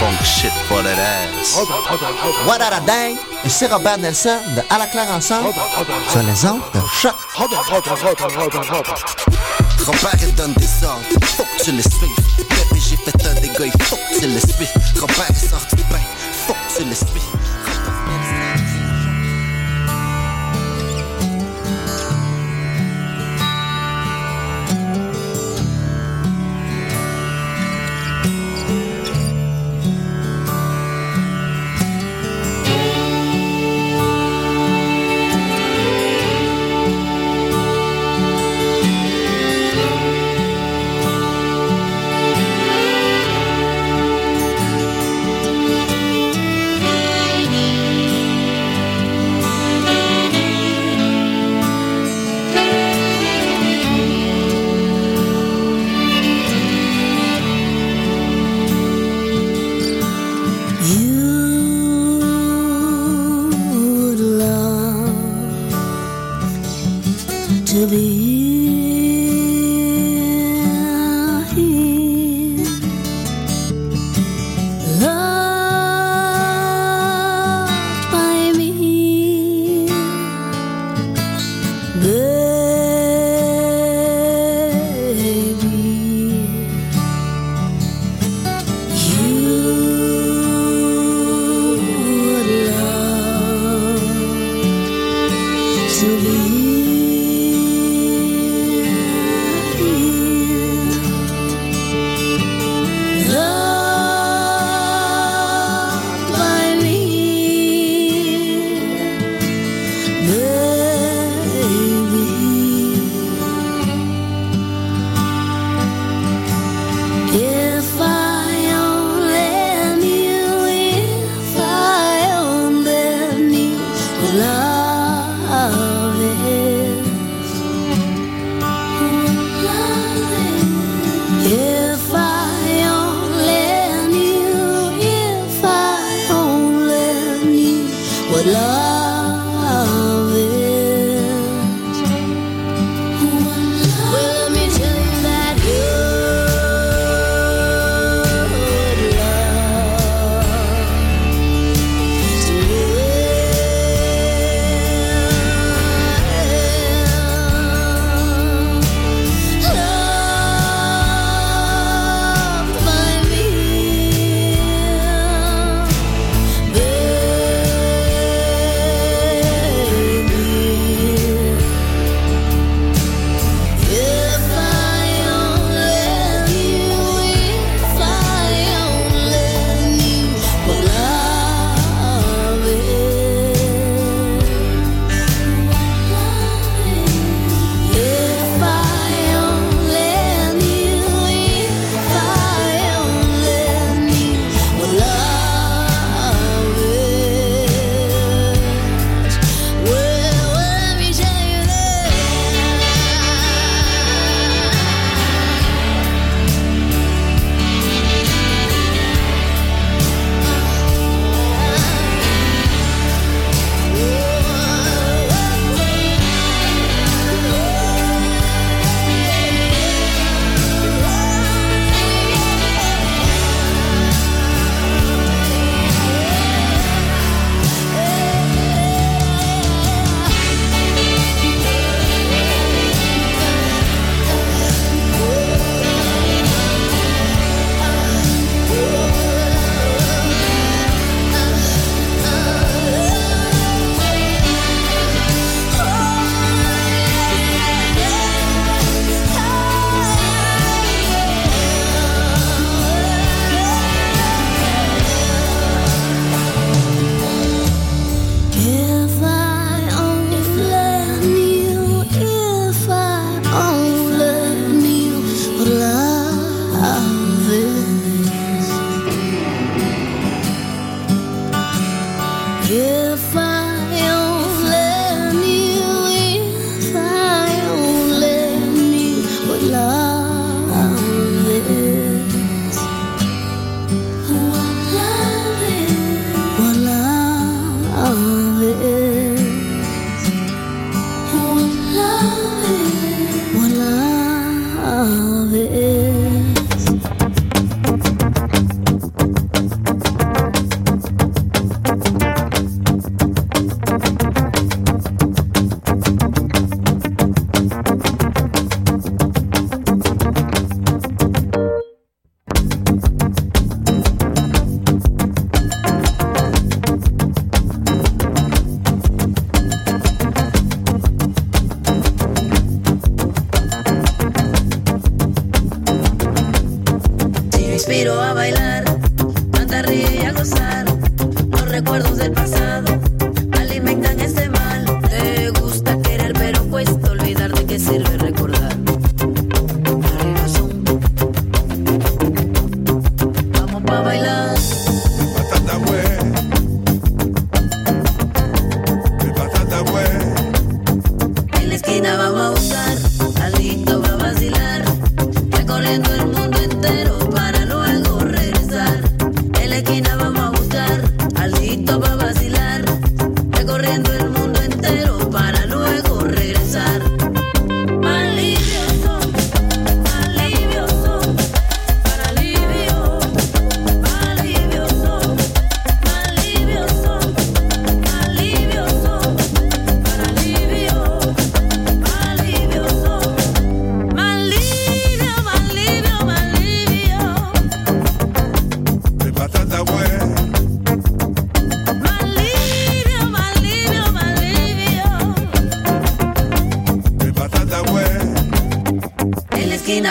funk shit for that ass. What a day? Ici Robert Nelson de À la claire ensemble sur les ondes de choc. Robert donne des ordres, faut tu les suives. Bébé fait un faut que tu tu.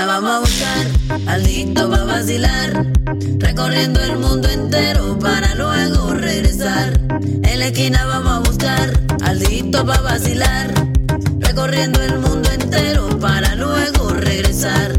Vamos a buscar, Aldito va a vacilar, recorriendo el mundo entero para luego regresar. En la esquina vamos a buscar, Aldito va a vacilar, recorriendo el mundo entero para luego regresar.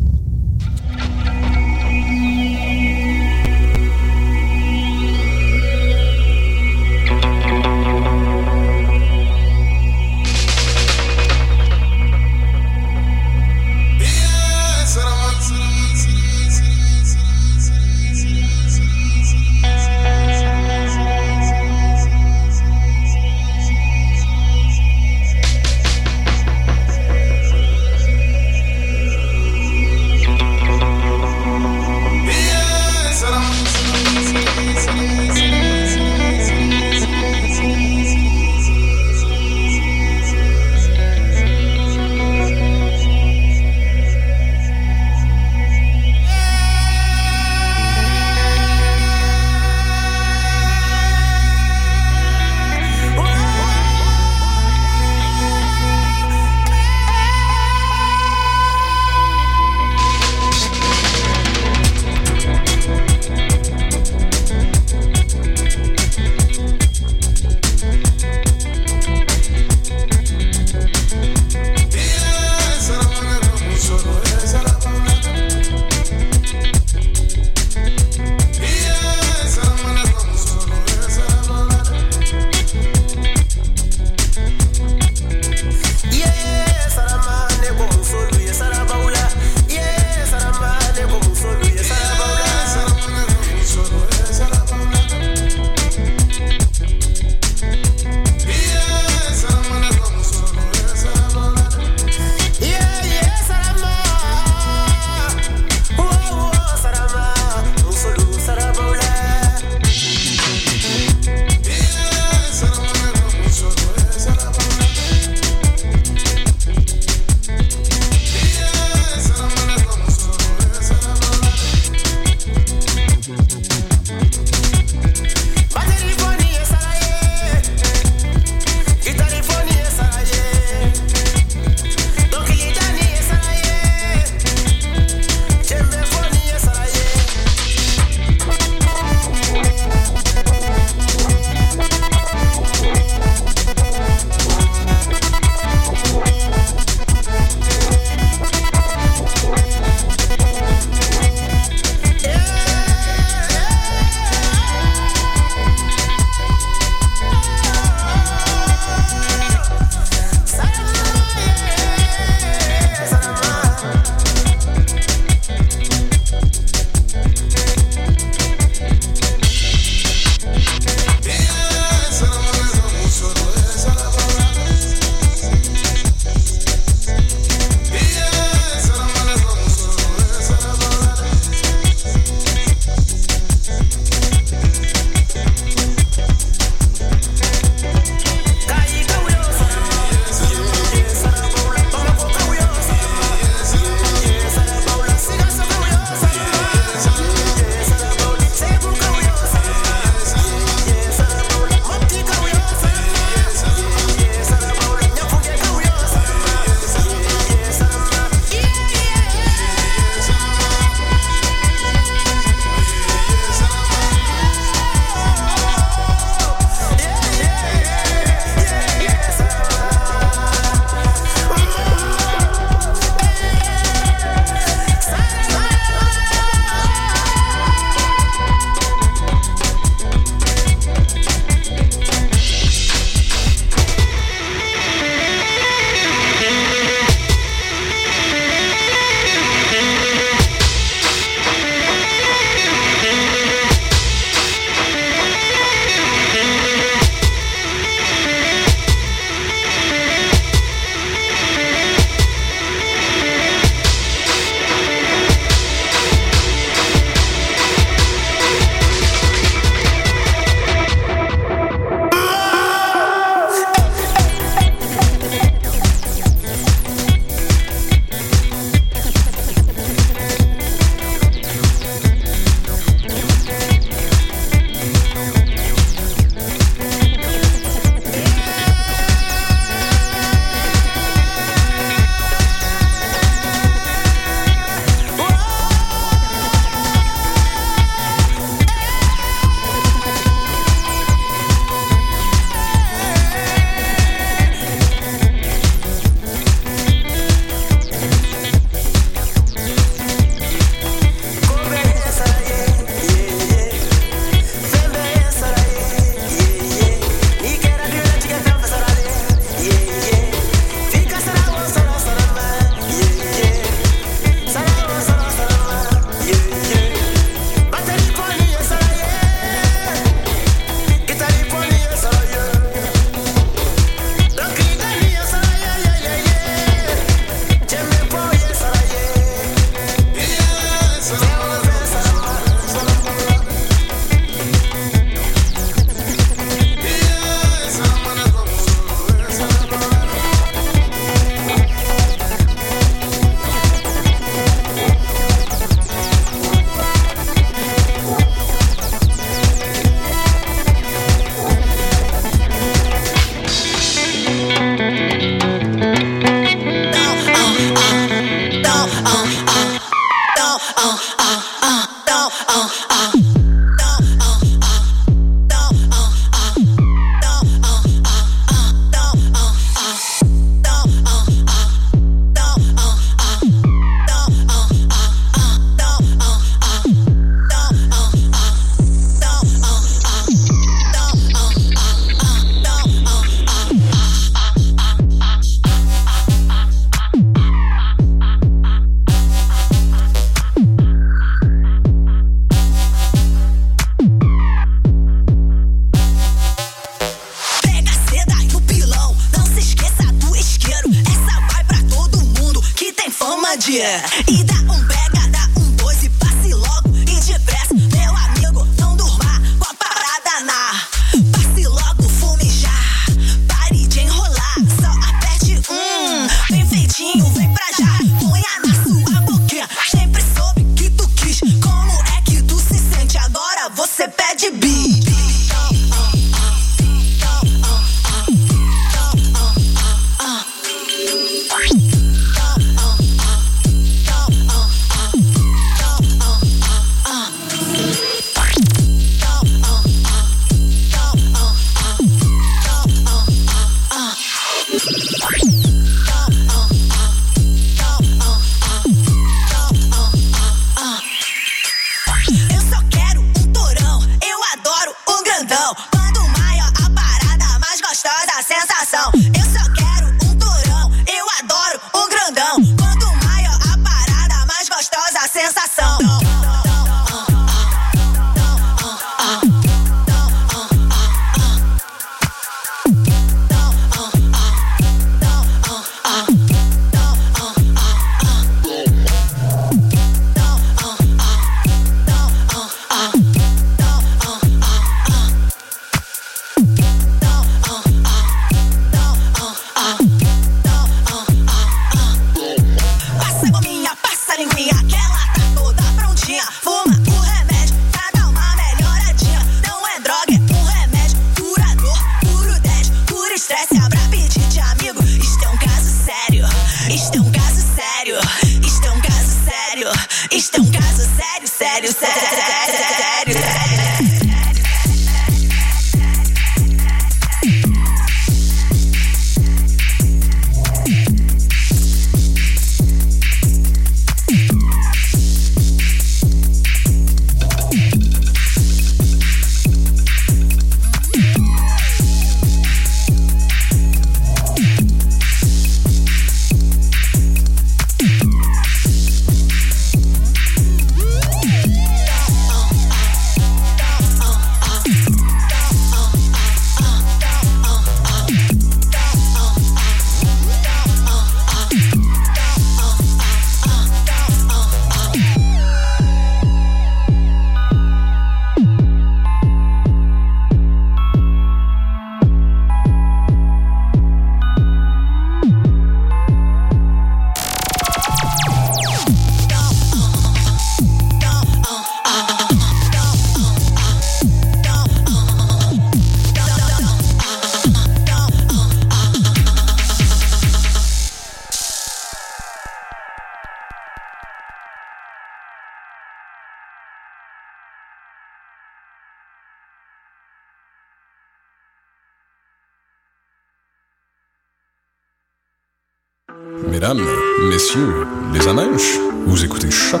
Mesdames, messieurs, les amèches, vous écoutez Choc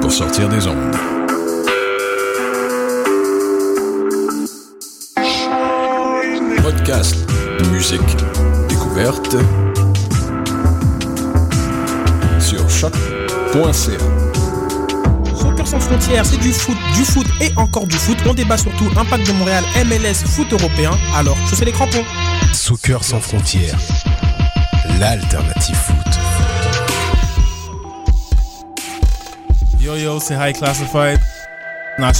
pour sortir des ondes. Podcast, musique, découverte sur choc.ca sans frontières, c'est du foot, du foot et encore du foot. On débat surtout impact de Montréal, MLS, foot européen. Alors, chaussez les crampons. Soccer sans frontières l'alternative foot. Yo yo, c'est High Classified. Not.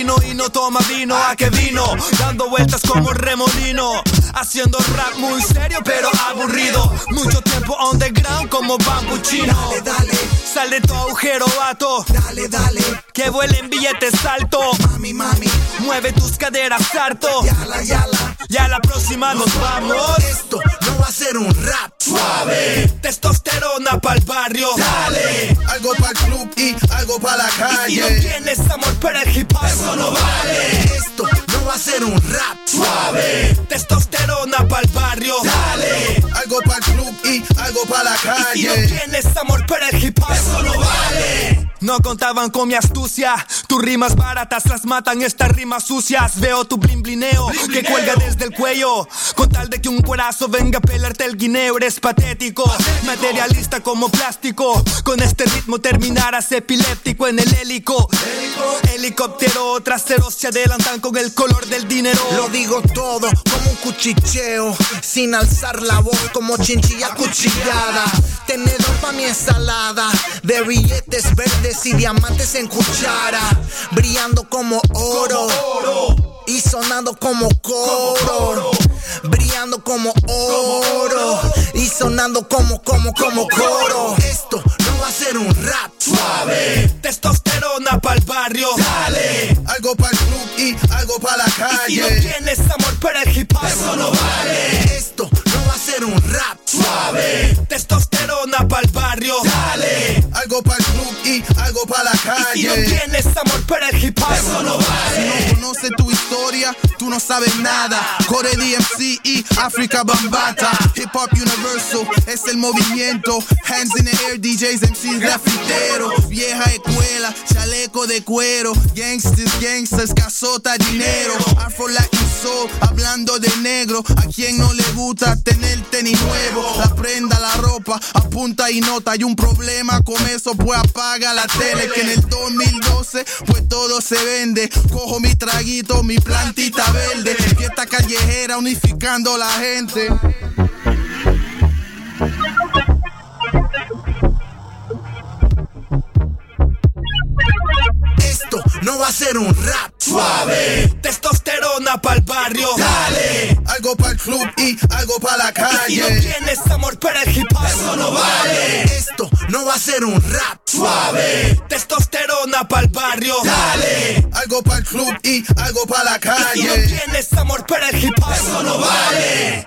Y no toma vino, a que vino, dando vueltas como remolino, haciendo rap muy serio pero aburrido, mucho tiempo underground como bambuchino. Dale, dale, Sal de tu agujero, vato, dale, dale. que vuelen billetes alto, Mami, mami, mueve tus caderas harto, yala, yala. ya la próxima nos vamos. Esto no va a ser un rap Suave, testosterona pa'l barrio, dale. Algo para el club y algo para la Y si no calle. tienes amor para el hip hop, eso no vale. Esto va a ser un rap Suave, testosterona pa'l barrio, dale. Algo para el club y algo para la Y si no calle. tienes amor para el hip hop, eso no vale. No contaban con mi astucia, tus rimas baratas las matan, estas rimas sucias. Veo tu blin blineo que cuelga desde el cuello. Con tal de que un cuerazo venga a pelarte el guineo, eres patético. Materialista como plástico. Con este ritmo terminarás epiléptico en el hélico. Helicóptero trasero se adelantan con el color del dinero. Lo digo todo como un cuchicheo, sin alzar la voz como chinchilla cuchillada. Tenedor pa' mi ensalada, de billetes verdes y diamantes en cuchara, brillando como oro. Y sonando como coro, brillando como oro, y sonando como, como, como coro. Esto no va a ser un rap Suave, testosterona pa'l barrio, dale. Algo para el club y algo para la Y si no calle. tienes amor para el hip hop, eso no vale. Esto no va a ser un rap Suave, testosterona pa'l barrio, dale. Algo club y algo para la Y si no calle. tienes amor para el hip hop, eso no Si vale. no conoces tu historia, tú no sabes nada. Core DMC y África Bambata. Hip Hop Universal es el movimiento. Hands in the air, DJs, MCs, grafiteros. Vieja escuela, chaleco de cuero. Gangsters, gangsters, casota, dinero. Afro Latin Hablando de negro. A quien no le gusta tener tenis nuevo. La prenda, la ropa, apunta y nota. Hay un problema con eso, pues apaga la tele. Que en el 2012, pues todo se vende. Cojo mi traguito, mi plantita verde. Fiesta callejera unificando la gente. No va a ser un rap Suave, testosterona pa'l barrio, dale. Algo para el club y algo para la Y si no calle. tienes amor para el hip hop, eso no vale. Esto no va a ser un rap Suave, testosterona pa'l barrio, dale. Algo para el club y algo para la Y si no calle. tienes amor para el hip hop, eso no vale.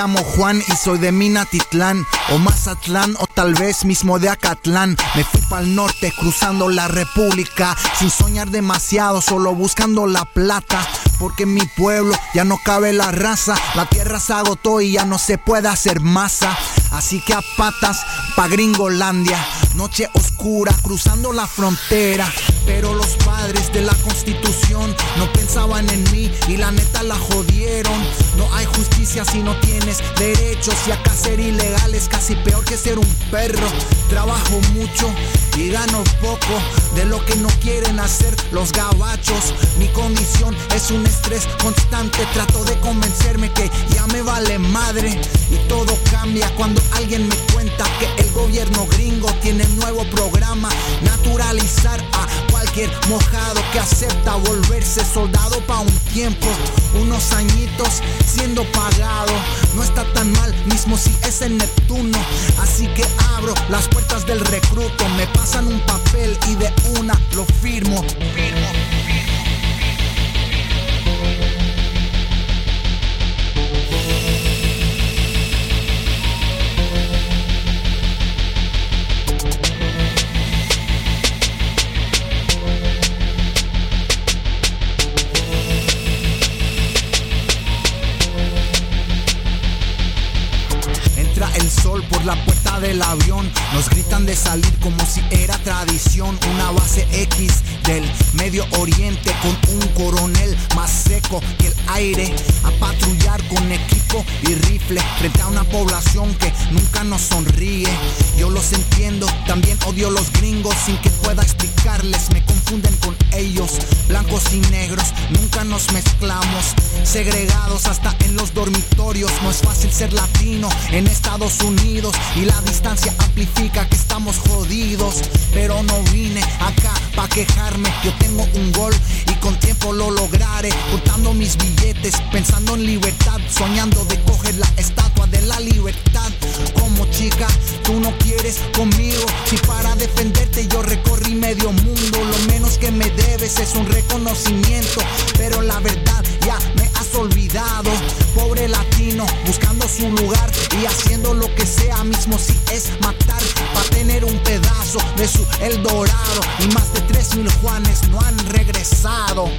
Llamo Juan y soy de Minatitlán o Mazatlán o tal vez mismo de Acatlán. Me fui para norte cruzando la república sin soñar demasiado, solo buscando la plata. Porque en mi pueblo ya no cabe la raza, la tierra se agotó y ya no se puede hacer masa. Así que a patas pa' Gringolandia, noche oscura cruzando la frontera. Pero los padres de la constitución no pensaban en mí y la neta la jodieron. No hay justicia si no tienes derechos y acá ser ilegal es casi peor que ser un perro. Trabajo mucho y gano poco de lo que no quieren hacer los gabachos. Mi condición es un estrés constante. Trato de convencerme que ya me vale madre y todo cambia cuando alguien me cuenta que el gobierno gringo tiene nuevo programa. Naturalizar a mojado que acepta volverse soldado pa' un tiempo, unos añitos siendo pagado. No está tan mal, mismo si es en Neptuno. Así que abro las puertas del recruto, me pasan un papel y de una lo firmo. Nos gritan de salir como si era tradición. Una base X del Medio Oriente con un coronel más seco que el aire. A patrullar con equipo y rifle frente a una población que nunca nos sonríe. Yo los entiendo, también odio los gringos sin que pueda explicarles. Me confunden con ellos, blancos y negros. Nunca nos mezclamos, segregados hasta en los dormitorios. No es fácil ser latino en Estados Unidos y la distancia amplifica que estamos jodidos. Pero no vine acá pa' quejarme. Yo tengo un gol y con tiempo lo lograré. Contando mis billetes, pensando en libertad, soñando de coger la estatua de la libertad. Como chica, tú no quieres conmigo. Si para defenderte yo recorrí medio mundo, lo menos que me debes es un reconocimiento. Pero la verdad ya me has olvidado. Pobre latino, buscando su lugar y haciendo lo que sea mismo si es matar para tener un pedazo de su El Dorado. Y más de tres mil Juanes no han regresado.